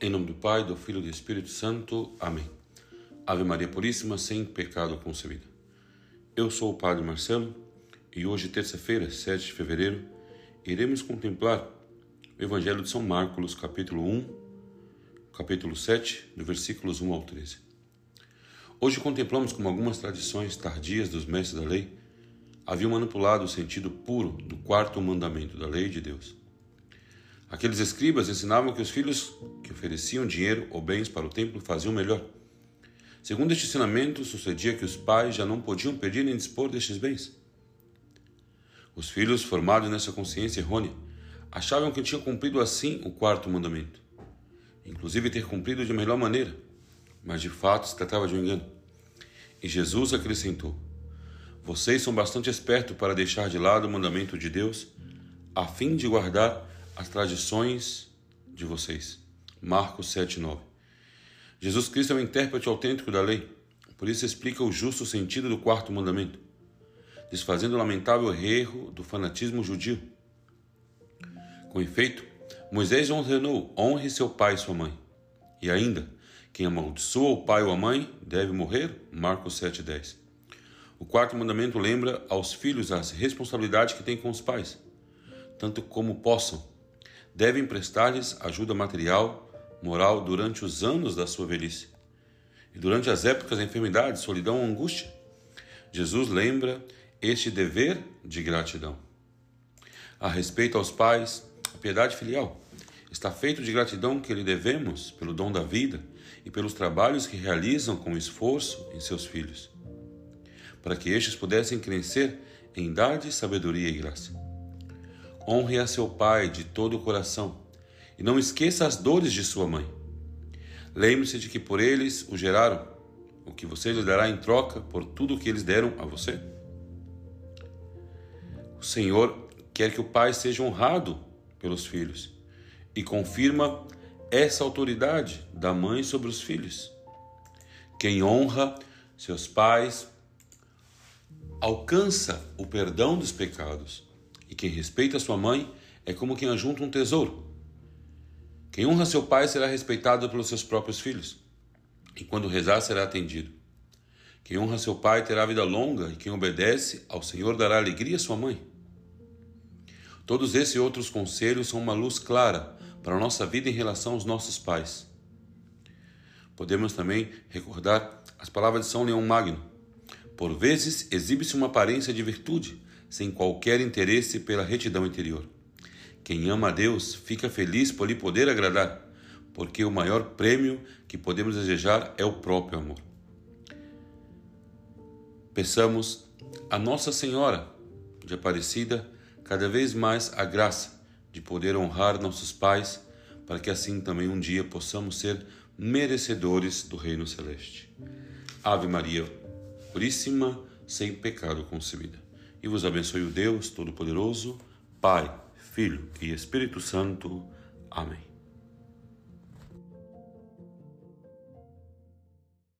Em nome do Pai, do Filho e do Espírito Santo. Amém. Ave Maria Puríssima, sem pecado concebida. Eu sou o Padre Marcelo e hoje, terça-feira, 7 de fevereiro, iremos contemplar o Evangelho de São Marcos, capítulo 1, capítulo 7, do versículos 1 ao 13. Hoje contemplamos como algumas tradições tardias dos mestres da lei haviam manipulado o sentido puro do quarto mandamento da lei de Deus Aqueles escribas ensinavam que os filhos que ofereciam dinheiro ou bens para o templo faziam melhor. Segundo este ensinamento, sucedia que os pais já não podiam pedir nem dispor destes bens. Os filhos, formados nessa consciência errônea, achavam que tinham cumprido assim o quarto mandamento, inclusive ter cumprido de melhor maneira, mas de fato se tratava de um engano. E Jesus acrescentou: Vocês são bastante espertos para deixar de lado o mandamento de Deus, a fim de guardar as tradições de vocês. Marcos 7:9. Jesus Cristo é o intérprete autêntico da lei, por isso explica o justo sentido do quarto mandamento, desfazendo o lamentável erro do fanatismo judio. Com efeito, Moisés ordenou: honre seu pai e sua mãe. E ainda, quem amaldiçoa o pai ou a mãe deve morrer. Marcos 7:10. O quarto mandamento lembra aos filhos a responsabilidade que têm com os pais, tanto como possam devem prestar-lhes ajuda material, moral durante os anos da sua velhice e durante as épocas da enfermidade, solidão ou angústia. Jesus lembra este dever de gratidão. A respeito aos pais, a piedade filial está feito de gratidão que lhe devemos pelo dom da vida e pelos trabalhos que realizam com esforço em seus filhos, para que estes pudessem crescer em idade, sabedoria e graça. Honre a seu pai de todo o coração e não esqueça as dores de sua mãe. Lembre-se de que por eles o geraram, o que você lhe dará em troca por tudo o que eles deram a você. O Senhor quer que o pai seja honrado pelos filhos e confirma essa autoridade da mãe sobre os filhos. Quem honra seus pais alcança o perdão dos pecados e quem respeita sua mãe é como quem ajunta um tesouro. Quem honra seu pai será respeitado pelos seus próprios filhos, e quando rezar será atendido. Quem honra seu pai terá vida longa, e quem obedece ao Senhor dará alegria à sua mãe. Todos esses e outros conselhos são uma luz clara para a nossa vida em relação aos nossos pais. Podemos também recordar as palavras de São Leão Magno. Por vezes exibe-se uma aparência de virtude, sem qualquer interesse pela retidão interior. Quem ama a Deus fica feliz por lhe poder agradar, porque o maior prêmio que podemos desejar é o próprio amor. Peçamos a Nossa Senhora de Aparecida cada vez mais a graça de poder honrar nossos pais, para que assim também um dia possamos ser merecedores do Reino Celeste. Ave Maria, Puríssima, sem pecado concebida e vos abençoe o Deus Todo-Poderoso, Pai, Filho e Espírito Santo. Amém.